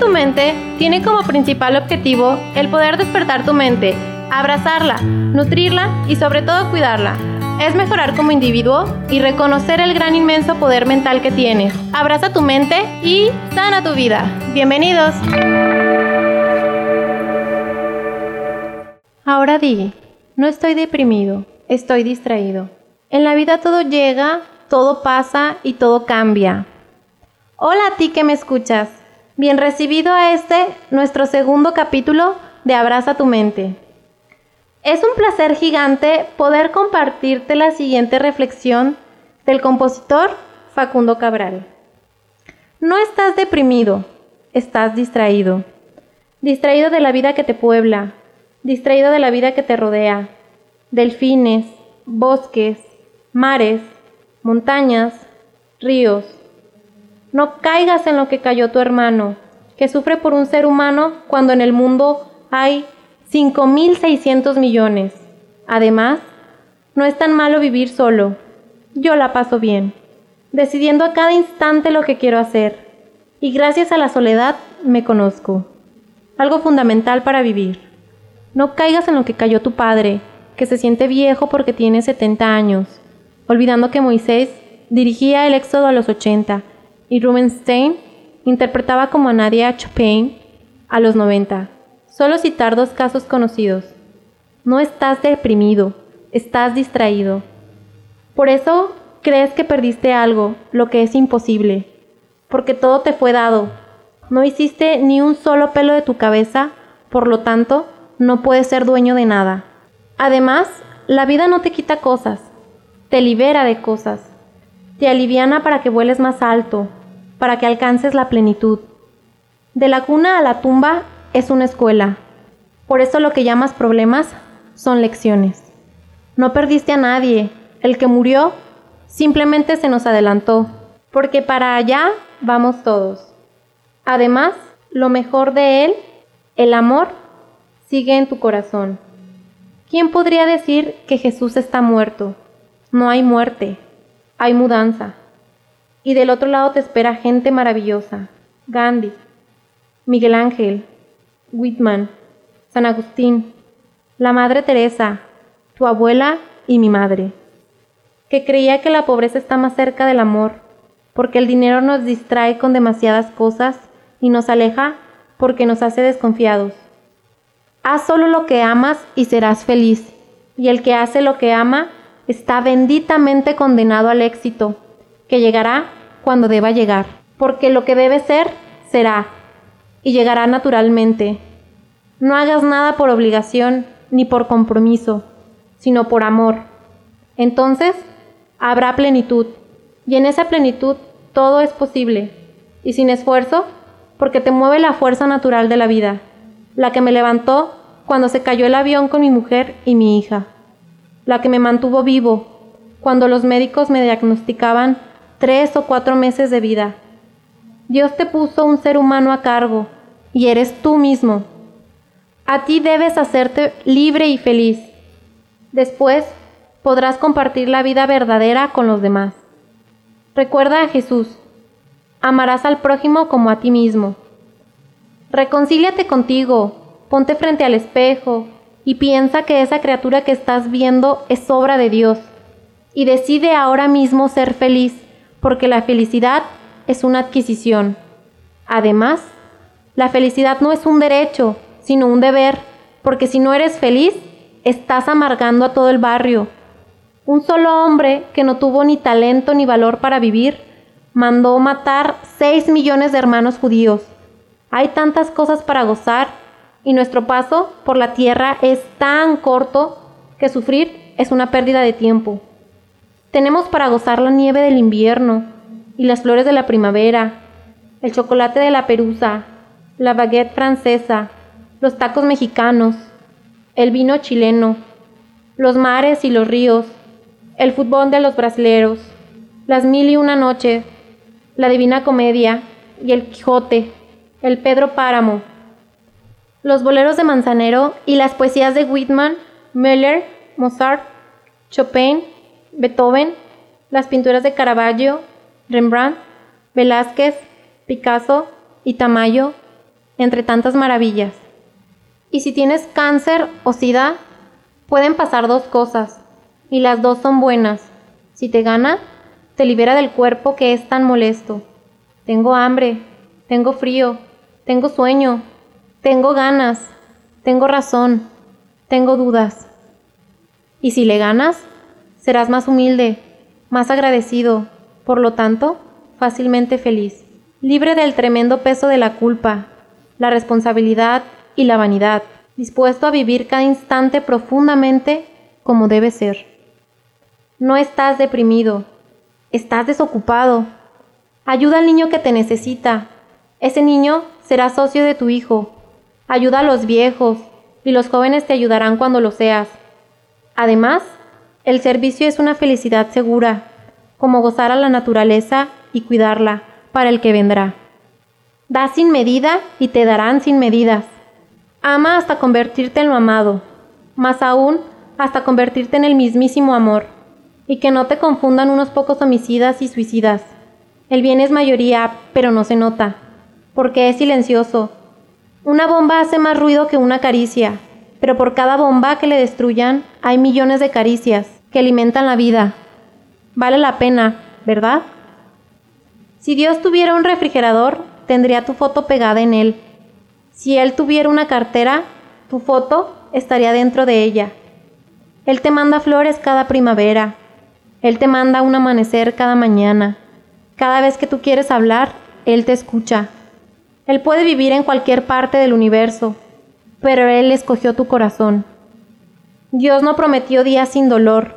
Tu mente tiene como principal objetivo el poder despertar tu mente, abrazarla, nutrirla y sobre todo cuidarla. Es mejorar como individuo y reconocer el gran inmenso poder mental que tienes. Abraza tu mente y sana tu vida. Bienvenidos. Ahora di, no estoy deprimido, estoy distraído. En la vida todo llega, todo pasa y todo cambia. Hola a ti que me escuchas. Bien recibido a este, nuestro segundo capítulo de Abraza tu mente. Es un placer gigante poder compartirte la siguiente reflexión del compositor Facundo Cabral. No estás deprimido, estás distraído. Distraído de la vida que te puebla, distraído de la vida que te rodea. Delfines, bosques, mares, montañas, ríos. No caigas en lo que cayó tu hermano, que sufre por un ser humano cuando en el mundo hay 5.600 millones. Además, no es tan malo vivir solo. Yo la paso bien, decidiendo a cada instante lo que quiero hacer. Y gracias a la soledad me conozco. Algo fundamental para vivir. No caigas en lo que cayó tu padre, que se siente viejo porque tiene 70 años, olvidando que Moisés dirigía el éxodo a los 80 y Rubenstein interpretaba como a Nadia Chopin a los 90. Solo citar dos casos conocidos. No estás deprimido, estás distraído. Por eso crees que perdiste algo, lo que es imposible, porque todo te fue dado. No hiciste ni un solo pelo de tu cabeza, por lo tanto, no puedes ser dueño de nada. Además, la vida no te quita cosas, te libera de cosas, te aliviana para que vueles más alto, para que alcances la plenitud. De la cuna a la tumba es una escuela. Por eso lo que llamas problemas son lecciones. No perdiste a nadie. El que murió simplemente se nos adelantó, porque para allá vamos todos. Además, lo mejor de él, el amor, sigue en tu corazón. ¿Quién podría decir que Jesús está muerto? No hay muerte, hay mudanza. Y del otro lado te espera gente maravillosa. Gandhi, Miguel Ángel, Whitman, San Agustín, la Madre Teresa, tu abuela y mi madre, que creía que la pobreza está más cerca del amor, porque el dinero nos distrae con demasiadas cosas y nos aleja porque nos hace desconfiados. Haz solo lo que amas y serás feliz, y el que hace lo que ama está benditamente condenado al éxito, que llegará cuando deba llegar, porque lo que debe ser, será, y llegará naturalmente. No hagas nada por obligación ni por compromiso, sino por amor. Entonces habrá plenitud, y en esa plenitud todo es posible, y sin esfuerzo, porque te mueve la fuerza natural de la vida, la que me levantó cuando se cayó el avión con mi mujer y mi hija, la que me mantuvo vivo cuando los médicos me diagnosticaban tres o cuatro meses de vida. Dios te puso un ser humano a cargo y eres tú mismo. A ti debes hacerte libre y feliz. Después podrás compartir la vida verdadera con los demás. Recuerda a Jesús. Amarás al prójimo como a ti mismo. Reconcíliate contigo, ponte frente al espejo y piensa que esa criatura que estás viendo es obra de Dios. Y decide ahora mismo ser feliz, porque la felicidad es una adquisición. Además, la felicidad no es un derecho, sino un deber, porque si no eres feliz, estás amargando a todo el barrio. Un solo hombre que no tuvo ni talento ni valor para vivir, mandó matar 6 millones de hermanos judíos. Hay tantas cosas para gozar y nuestro paso por la tierra es tan corto que sufrir es una pérdida de tiempo. Tenemos para gozar la nieve del invierno y las flores de la primavera, el chocolate de la perusa, la baguette francesa, los tacos mexicanos, el vino chileno, los mares y los ríos, el fútbol de los brasileros, las mil y una noches, la divina comedia y el Quijote, el Pedro Páramo, los boleros de Manzanero y las poesías de Whitman, Müller, Mozart, Chopin, Beethoven, las pinturas de Caravaggio, Rembrandt, Velázquez, Picasso y Tamayo entre tantas maravillas. Y si tienes cáncer o sida, pueden pasar dos cosas, y las dos son buenas. Si te gana, te libera del cuerpo que es tan molesto. Tengo hambre, tengo frío, tengo sueño, tengo ganas, tengo razón, tengo dudas. Y si le ganas, serás más humilde, más agradecido, por lo tanto, fácilmente feliz, libre del tremendo peso de la culpa, la responsabilidad y la vanidad, dispuesto a vivir cada instante profundamente como debe ser. No estás deprimido, estás desocupado. Ayuda al niño que te necesita. Ese niño será socio de tu hijo. Ayuda a los viejos y los jóvenes te ayudarán cuando lo seas. Además, el servicio es una felicidad segura, como gozar a la naturaleza y cuidarla para el que vendrá. Da sin medida y te darán sin medidas. Ama hasta convertirte en lo amado, más aún hasta convertirte en el mismísimo amor. Y que no te confundan unos pocos homicidas y suicidas. El bien es mayoría, pero no se nota, porque es silencioso. Una bomba hace más ruido que una caricia, pero por cada bomba que le destruyan hay millones de caricias que alimentan la vida. Vale la pena, ¿verdad? Si Dios tuviera un refrigerador, tendría tu foto pegada en él. Si Él tuviera una cartera, tu foto estaría dentro de ella. Él te manda flores cada primavera. Él te manda un amanecer cada mañana. Cada vez que tú quieres hablar, Él te escucha. Él puede vivir en cualquier parte del universo, pero Él escogió tu corazón. Dios no prometió días sin dolor,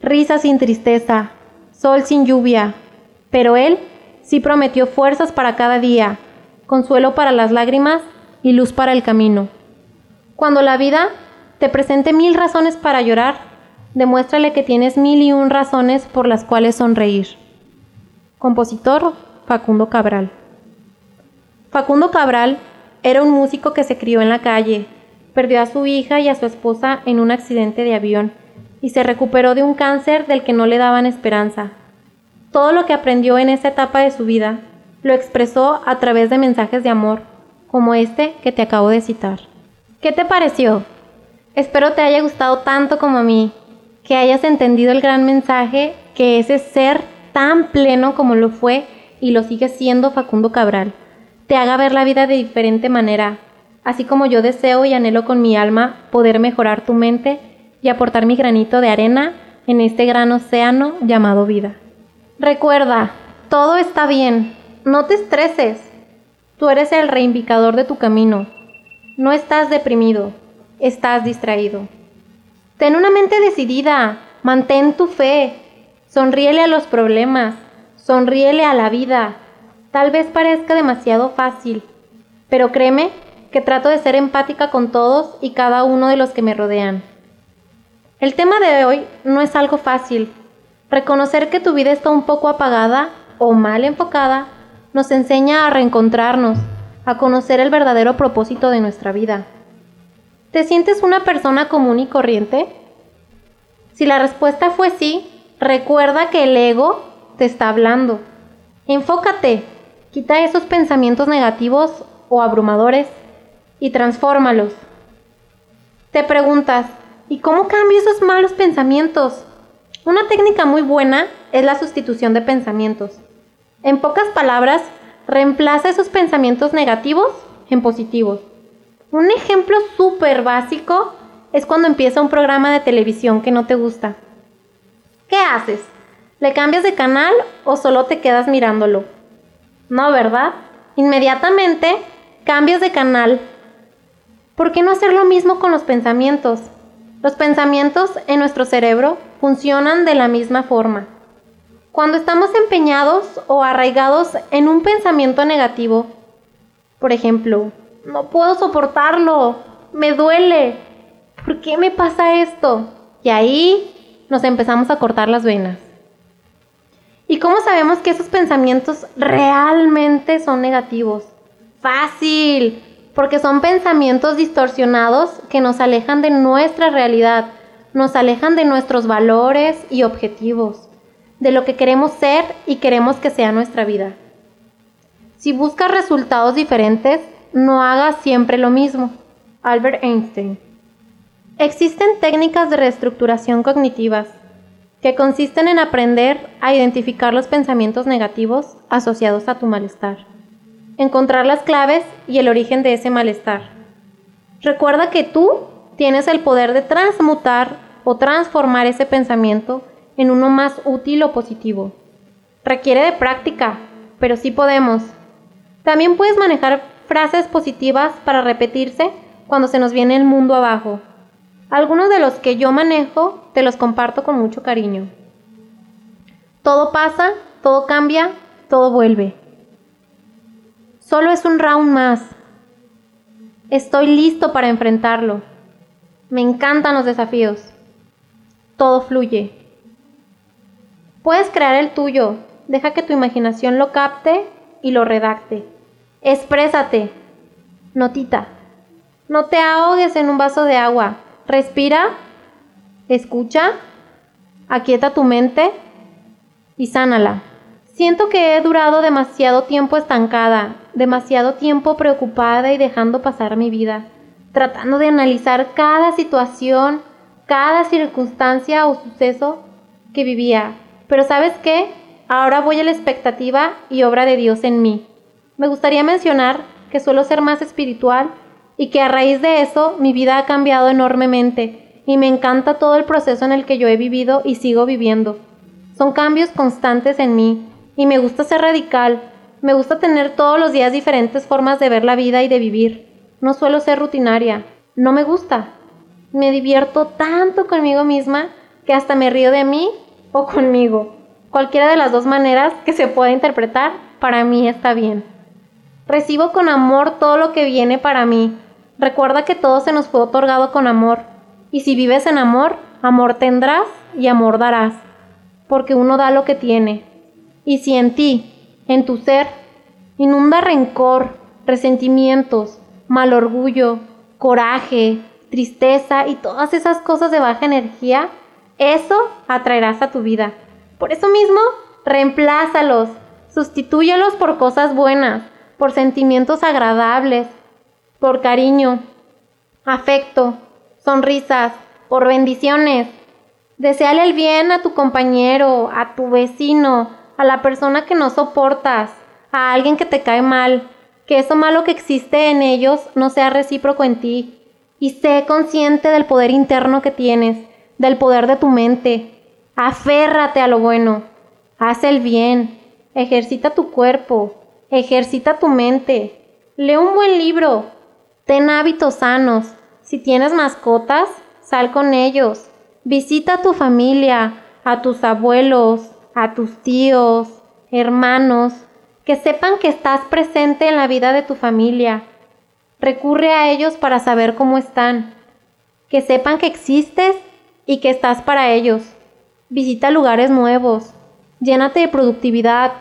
risa sin tristeza, sol sin lluvia, pero Él sí prometió fuerzas para cada día, consuelo para las lágrimas y luz para el camino. Cuando la vida te presente mil razones para llorar, demuéstrale que tienes mil y un razones por las cuales sonreír. Compositor Facundo Cabral. Facundo Cabral era un músico que se crió en la calle, perdió a su hija y a su esposa en un accidente de avión y se recuperó de un cáncer del que no le daban esperanza. Todo lo que aprendió en esa etapa de su vida lo expresó a través de mensajes de amor, como este que te acabo de citar. ¿Qué te pareció? Espero te haya gustado tanto como a mí, que hayas entendido el gran mensaje que ese ser tan pleno como lo fue y lo sigue siendo Facundo Cabral, te haga ver la vida de diferente manera, así como yo deseo y anhelo con mi alma poder mejorar tu mente y aportar mi granito de arena en este gran océano llamado vida. Recuerda, todo está bien, no te estreses. Tú eres el reivindicador de tu camino. No estás deprimido, estás distraído. Ten una mente decidida, mantén tu fe, sonríele a los problemas, sonríele a la vida. Tal vez parezca demasiado fácil, pero créeme que trato de ser empática con todos y cada uno de los que me rodean. El tema de hoy no es algo fácil, Reconocer que tu vida está un poco apagada o mal enfocada nos enseña a reencontrarnos, a conocer el verdadero propósito de nuestra vida. ¿Te sientes una persona común y corriente? Si la respuesta fue sí, recuerda que el ego te está hablando. Enfócate, quita esos pensamientos negativos o abrumadores y transfórmalos. Te preguntas, ¿y cómo cambio esos malos pensamientos? Una técnica muy buena es la sustitución de pensamientos. En pocas palabras, reemplaza esos pensamientos negativos en positivos. Un ejemplo súper básico es cuando empieza un programa de televisión que no te gusta. ¿Qué haces? ¿Le cambias de canal o solo te quedas mirándolo? No, ¿verdad? Inmediatamente cambias de canal. ¿Por qué no hacer lo mismo con los pensamientos? Los pensamientos en nuestro cerebro funcionan de la misma forma. Cuando estamos empeñados o arraigados en un pensamiento negativo, por ejemplo, no puedo soportarlo, me duele, ¿por qué me pasa esto? Y ahí nos empezamos a cortar las venas. ¿Y cómo sabemos que esos pensamientos realmente son negativos? Fácil, porque son pensamientos distorsionados que nos alejan de nuestra realidad, nos alejan de nuestros valores y objetivos, de lo que queremos ser y queremos que sea nuestra vida. Si buscas resultados diferentes, no hagas siempre lo mismo. Albert Einstein. Existen técnicas de reestructuración cognitivas que consisten en aprender a identificar los pensamientos negativos asociados a tu malestar, encontrar las claves y el origen de ese malestar. Recuerda que tú tienes el poder de transmutar o transformar ese pensamiento en uno más útil o positivo. Requiere de práctica, pero sí podemos. También puedes manejar frases positivas para repetirse cuando se nos viene el mundo abajo. Algunos de los que yo manejo te los comparto con mucho cariño. Todo pasa, todo cambia, todo vuelve. Solo es un round más. Estoy listo para enfrentarlo. Me encantan los desafíos. Todo fluye. Puedes crear el tuyo. Deja que tu imaginación lo capte y lo redacte. Exprésate. Notita. No te ahogues en un vaso de agua. Respira, escucha, aquieta tu mente y sánala. Siento que he durado demasiado tiempo estancada, demasiado tiempo preocupada y dejando pasar mi vida, tratando de analizar cada situación, cada circunstancia o suceso que vivía. Pero sabes qué? Ahora voy a la expectativa y obra de Dios en mí. Me gustaría mencionar que suelo ser más espiritual y que a raíz de eso mi vida ha cambiado enormemente y me encanta todo el proceso en el que yo he vivido y sigo viviendo. Son cambios constantes en mí y me gusta ser radical, me gusta tener todos los días diferentes formas de ver la vida y de vivir. No suelo ser rutinaria, no me gusta. Me divierto tanto conmigo misma que hasta me río de mí o conmigo. Cualquiera de las dos maneras que se pueda interpretar, para mí está bien. Recibo con amor todo lo que viene para mí, Recuerda que todo se nos fue otorgado con amor, y si vives en amor, amor tendrás y amor darás, porque uno da lo que tiene. Y si en ti, en tu ser, inunda rencor, resentimientos, mal orgullo, coraje, tristeza y todas esas cosas de baja energía, eso atraerás a tu vida. Por eso mismo, reemplázalos, sustitúyelos por cosas buenas, por sentimientos agradables, por cariño, afecto, sonrisas, por bendiciones. Deseale el bien a tu compañero, a tu vecino, a la persona que no soportas, a alguien que te cae mal, que eso malo que existe en ellos no sea recíproco en ti. Y sé consciente del poder interno que tienes, del poder de tu mente. Aférrate a lo bueno, haz el bien, ejercita tu cuerpo, ejercita tu mente. Lee un buen libro, Ten hábitos sanos. Si tienes mascotas, sal con ellos. Visita a tu familia, a tus abuelos, a tus tíos, hermanos, que sepan que estás presente en la vida de tu familia. Recurre a ellos para saber cómo están. Que sepan que existes y que estás para ellos. Visita lugares nuevos. Llénate de productividad,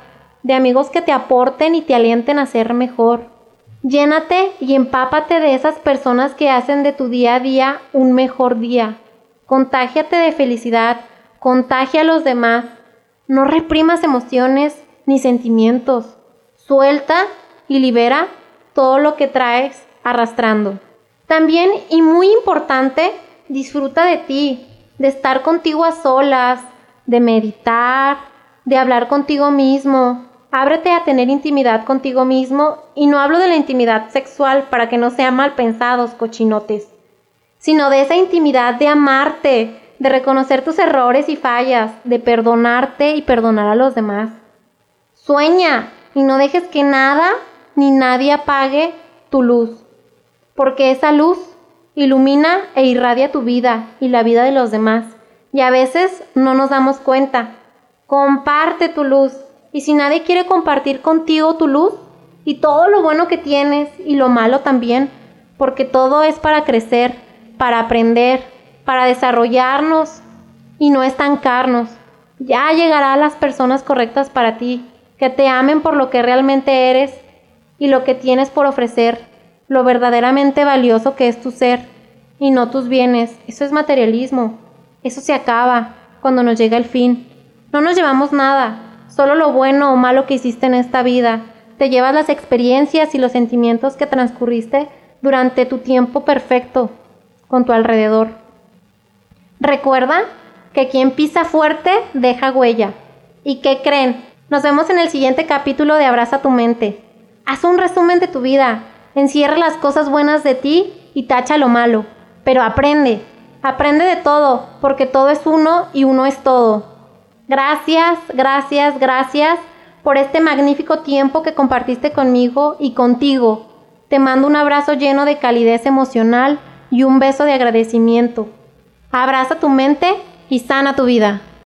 de amigos que te aporten y te alienten a ser mejor. Llénate y empápate de esas personas que hacen de tu día a día un mejor día. Contágiate de felicidad, contagia a los demás. No reprimas emociones ni sentimientos. Suelta y libera todo lo que traes arrastrando. También, y muy importante, disfruta de ti, de estar contigo a solas, de meditar, de hablar contigo mismo, Ábrete a tener intimidad contigo mismo y no hablo de la intimidad sexual para que no sean mal pensados, cochinotes, sino de esa intimidad de amarte, de reconocer tus errores y fallas, de perdonarte y perdonar a los demás. Sueña y no dejes que nada ni nadie apague tu luz, porque esa luz ilumina e irradia tu vida y la vida de los demás. Y a veces no nos damos cuenta. Comparte tu luz, y si nadie quiere compartir contigo tu luz y todo lo bueno que tienes y lo malo también, porque todo es para crecer, para aprender, para desarrollarnos y no estancarnos. Ya llegará las personas correctas para ti, que te amen por lo que realmente eres y lo que tienes por ofrecer, lo verdaderamente valioso que es tu ser y no tus bienes. Eso es materialismo. Eso se acaba cuando nos llega el fin. No nos llevamos nada, solo lo bueno o malo que hiciste en esta vida, Te llevas las experiencias y los sentimientos que transcurriste durante tu tiempo perfecto con tu alrededor. Recuerda que quien pisa fuerte deja huella. ¿Y qué creen? Nos vemos en el siguiente capítulo de Abraza tu mente. Haz un resumen de tu vida, encierra las cosas buenas de ti y tacha lo malo, pero aprende, aprende de todo, porque todo es uno y uno es todo. Gracias, gracias, gracias por este magnífico tiempo que compartiste conmigo y contigo. Te mando un abrazo lleno de calidez emocional y un beso de agradecimiento. Abraza tu mente y sana tu vida.